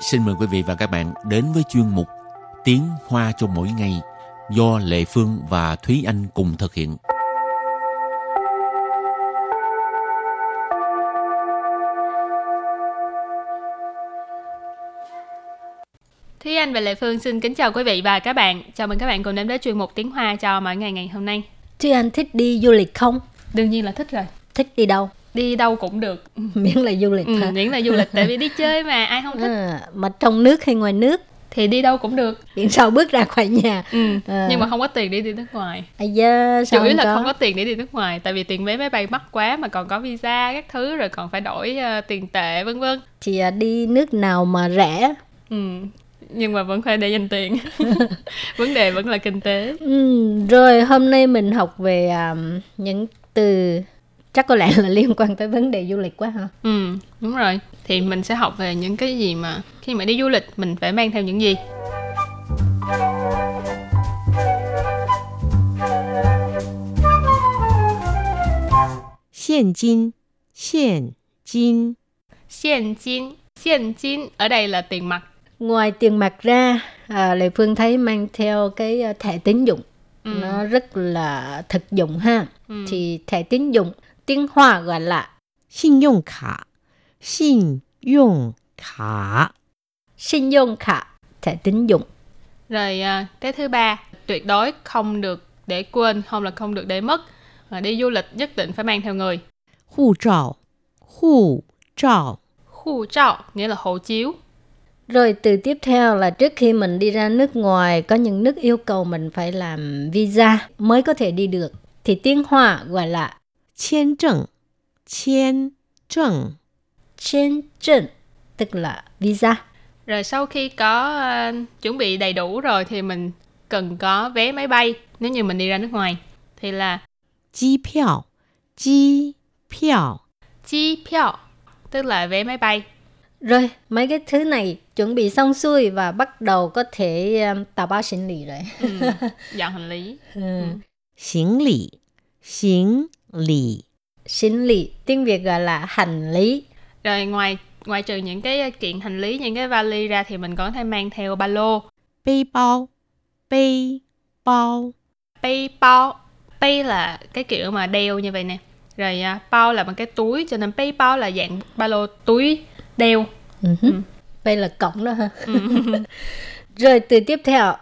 xin mời quý vị và các bạn đến với chuyên mục Tiếng Hoa cho mỗi ngày do Lệ Phương và Thúy Anh cùng thực hiện. Thúy Anh và Lệ Phương xin kính chào quý vị và các bạn. Chào mừng các bạn cùng đến với chuyên mục Tiếng Hoa cho mỗi ngày ngày hôm nay. Thúy Anh thích đi du lịch không? Đương nhiên là thích rồi. Thích đi đâu? Đi đâu cũng được. Miễn là du lịch Ừ, miễn là du lịch tại vì đi chơi mà ai không thích À, mà trong nước hay ngoài nước? thì đi đâu cũng được. Miễn sao bước ra khỏi nhà. Ừ. À. Nhưng mà không có tiền để đi nước ngoài. Da, sao Chủ yếu là có? không có tiền để đi nước ngoài tại vì tiền vé máy bay mắc quá mà còn có visa các thứ rồi còn phải đổi ờ, tiền tệ vân vân. Thì à, đi nước nào mà rẻ? Ừ. Nhưng mà vẫn phải để dành tiền. Vấn đề vẫn là kinh tế. Ừ, rồi hôm nay mình học về à, những từ chắc có lẽ là liên quan tới vấn đề du lịch quá hả ừ đúng rồi thì mình sẽ học về những cái gì mà khi mà đi du lịch mình phải mang theo những gì Hiện kim, hiện kim. Hiện kim, hiện kim ở đây là tiền mặt. Ngoài tiền mặt ra, à, Lệ Phương thấy mang theo cái à, thẻ tín dụng. Ừ. Nó rất là thực dụng ha. Ừ. Thì thẻ tín dụng tiếng Hoa gọi là 信用卡，信用卡， 信用卡, thẻ tín dụng. Rồi à, cái thứ ba, tuyệt đối không được để quên, không là không được để mất. Và đi du lịch nhất định phải mang theo người. 护照，护照， Khu trọ nghĩa là hộ chiếu. Rồi từ tiếp theo là trước khi mình đi ra nước ngoài có những nước yêu cầu mình phải làm visa mới có thể đi được. Thì tiếng Hoa gọi là 签证，签证， trên trần, tức là visa. Rồi sau khi có à, chuẩn bị đầy đủ rồi thì mình cần có vé máy bay nếu như mình đi ra nước ngoài. Thì là 机票，机票， chi票, tức là vé máy bay. Rồi mấy cái thứ này chuẩn bị xong xuôi và bắt đầu có thể um, tàu bao hành lý rồi. Ừ, dọn hành lý. Ừ. 行李，行 lý. 行 lý tiếng việt gọi là hành lý. Rồi ngoài ngoài trừ những cái kiện hành lý những cái vali ra thì mình còn có thể mang theo ba lô. Bi bao bi bao bi bao bi là cái kiểu mà đeo như vậy nè. Rồi à, bao là một cái túi cho nên bi bao là dạng ba lô túi đeo. Uh-huh. đây là cổng đó ha ừ. rồi từ tiếp theo.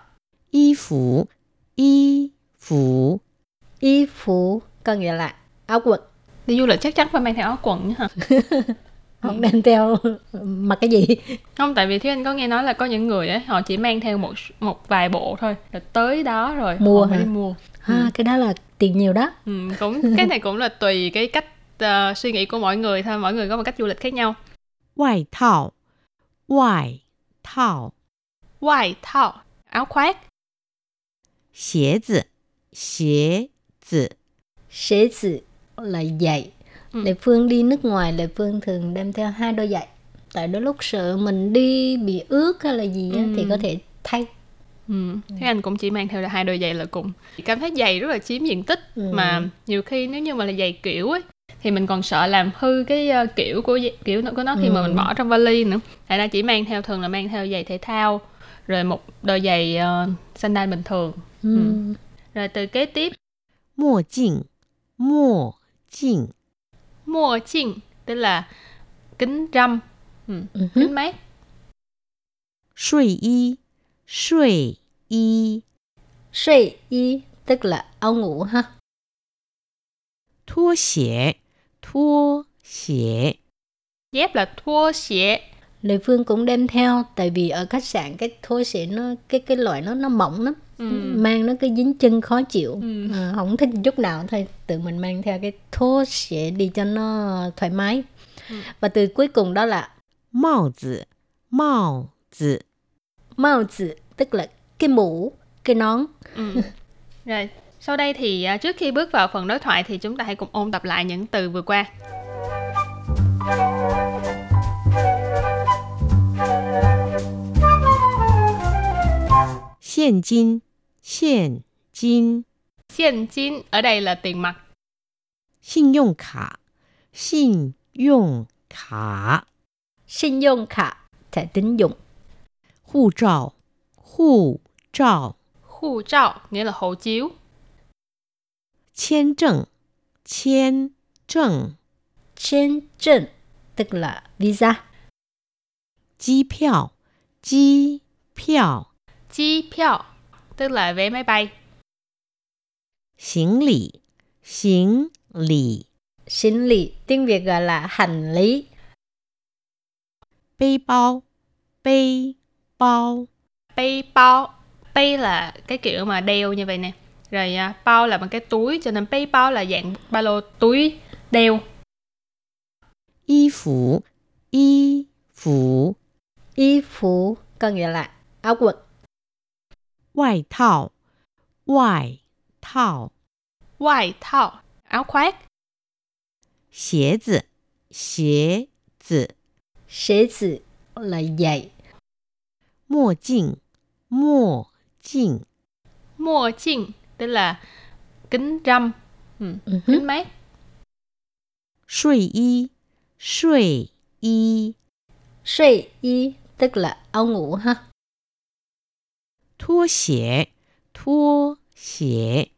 Y phủ y phủ y phủ có nghĩa là áo quần. Đi du lịch chắc chắn phải mang theo áo quần nữa hả? Không đem theo mặc cái gì. Không, tại vì Thúy Anh có nghe nói là có những người ấy, họ chỉ mang theo một một vài bộ thôi. Rồi tới đó rồi Mua họ phải hả? đi mua. À, cái đó là tiền nhiều đó. Ừ, cũng cái này cũng là tùy cái cách ờ, suy nghĩ của mỗi người thôi. Mỗi người có một cách du lịch khác nhau. 外套，外套， White thao, áo khoác. 鞋子，鞋子， Xế sự là giày. Ừ. Lệ Phương đi nước ngoài, Lệ Phương thường đem theo hai đôi giày. Tại đôi lúc sợ mình đi bị ướt hay là gì á, thì có thể thay. Ừ. Thế anh cũng chỉ mang theo là hai đôi giày là cùng. Cảm thấy giày rất là chiếm diện tích Ừ. mà nhiều khi nếu như mà là giày kiểu ấy thì mình còn sợ làm hư cái ờ, kiểu của kiểu của nó khi mà Ừ. mình bỏ trong vali nữa. Tại ra chỉ mang theo thường là mang theo giày thể thao rồi một đôi giày uh, sandal bình thường. Ừ. Rồi từ kế tiếp 墨镜，Mùa chỉnh Mùa chỉnh tức là kính râm, ừ, ừ kính mát. Sui y Sui y Sui y tức là áo ngủ ha. Thua xie Thua xie Dép là thua xie Lệ Phương cũng đem theo tại vì ở khách sạn cái thua xie nó cái cái loại nó nó mỏng lắm ừ. mang nó cái dính chân khó chịu ừ. à, không thích chút nào thôi tự mình mang theo cái thố sẽ đi cho nó thoải mái ừ. và từ cuối cùng đó là mao tử mao tử mao tử tức là cái mũ cái nón ừ. rồi sau đây thì à, trước khi bước vào phần đối thoại thì chúng ta hãy cùng ôn tập lại những từ vừa qua hiện kim 现金， Hiện金 ở đây là tiền mặt. 信用卡，信用卡， 信用卡 thẻ tín dụng 护照，护照， Khu trao nghĩa là hộ chiếu. 签证，签证， Trên trần tức là visa. 机票，机票， Chi piao tức là vé máy bay. Hành lý, hành lý. Hành lý, tiếng Việt gọi là hành lý. Bê bao, bê bao. Bê bao, bê là cái kiểu mà đeo như vậy nè. Rồi à, bao là một cái túi, cho nên bê bao là dạng ba lô túi đeo. Y phủ, y phủ. Y phủ có nghĩa là áo quần. Ngoại thảo. Ngoại thảo. Ngoại thảo. Áo khoác. Xế zi Xế zi Xế zi là giày. Mô chinh Mô chinh Mô chinh tức là kính râm ừ, uh-huh. kính mát. Suy y. Suy y. Suy y tức là áo ngủ ha. 拖鞋，拖鞋，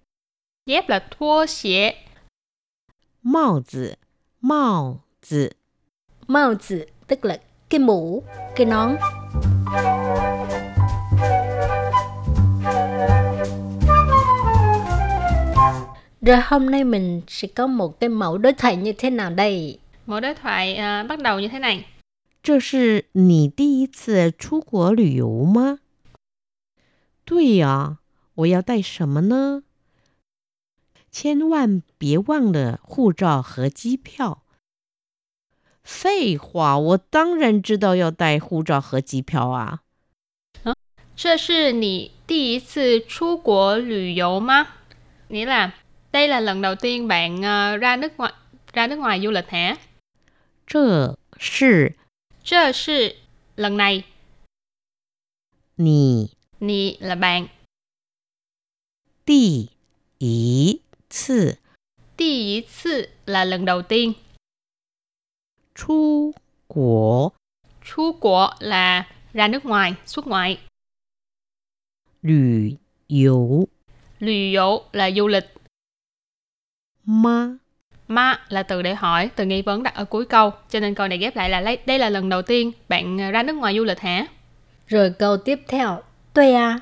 Dép là thua xie. 帽子，帽子， Mao tử tức là cái mũ, cái nón. Rồi hôm nay mình sẽ có một cái mẫu đối thoại như thế nào đây? Mỗi đối thoại à, bắt đầu như thế này. 这是你第一次出国旅游吗？ 对呀，我要带什么呢？千万别忘了护照和机票。废话，我当然知道要带护照和机票啊。这是你第一次出国旅游吗? Nghĩa là đây là lần đầu tiên bạn à, ra nước ngoài ra nước ngoài du lịch hả? 这是这是 lần này, 你 nì là bạn, 第一次 đi ý次là lần đầu tiên, 出国 chu của là ra nước ngoài, xuất ngoại, 旅游 lùi dụ là du lịch, 吗？ ma là từ để hỏi, từ nghi vấn đặt ở cuối câu, cho nên câu này ghép lại là lấy- đây là lần đầu tiên bạn à, ra nước ngoài du lịch hả? Rồi câu tiếp theo, tôi à,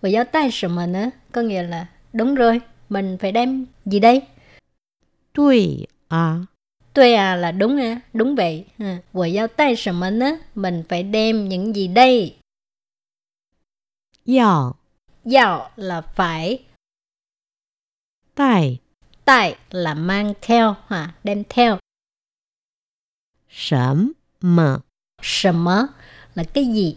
tôi giáo tay什么呢? Có nghĩa là đúng rồi, mình phải đem gì đây? 对啊， Tôi à là đúng à, đúng vậy. À, Tôi giáo tay 什么呢? Mình phải đem những gì đây? 要 Dạo là phải, 带 tại là mang theo, ha, đem theo. 什么 Sầm là cái gì?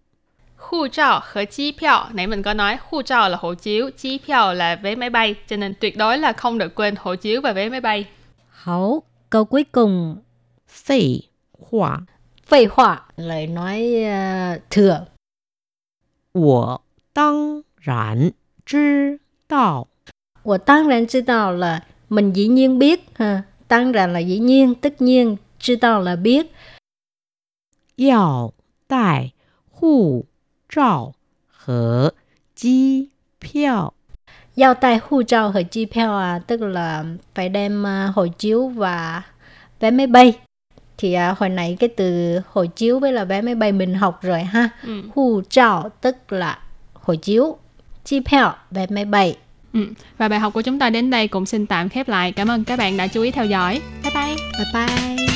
Khu trọ và chi piao. Nãy mình có nói khu trọ là hộ chiếu, chi piao là vé máy bay. Cho nên tuyệt đối là không được quên hộ chiếu và vé máy bay. Hậu, câu cuối cùng. Phê hỏa. Phê hỏa, lời nói uh, thừa. Wo tăng rãn chứ đạo. Wo tăng rãn chứ đạo là mình dĩ nhiên biết. Ha. Tăng rãn là dĩ nhiên, tất nhiên. Chứ đạo là biết. Yào đại 照和机票。 Giao tay hu trao和chi票à, tức là phải đem à, hộ chiếu và vé máy bay. Thì à, hồi nãy cái từ hộ chiếu với là vé máy bay mình học rồi ha. Ừ. Hu trao tức là hộ chiếu, chi票vé máy bay. Ừ. Và bài học của chúng ta đến đây cũng xin tạm khép lại. Cảm ơn các bạn đã chú ý theo dõi. Bye bye! Bye bye.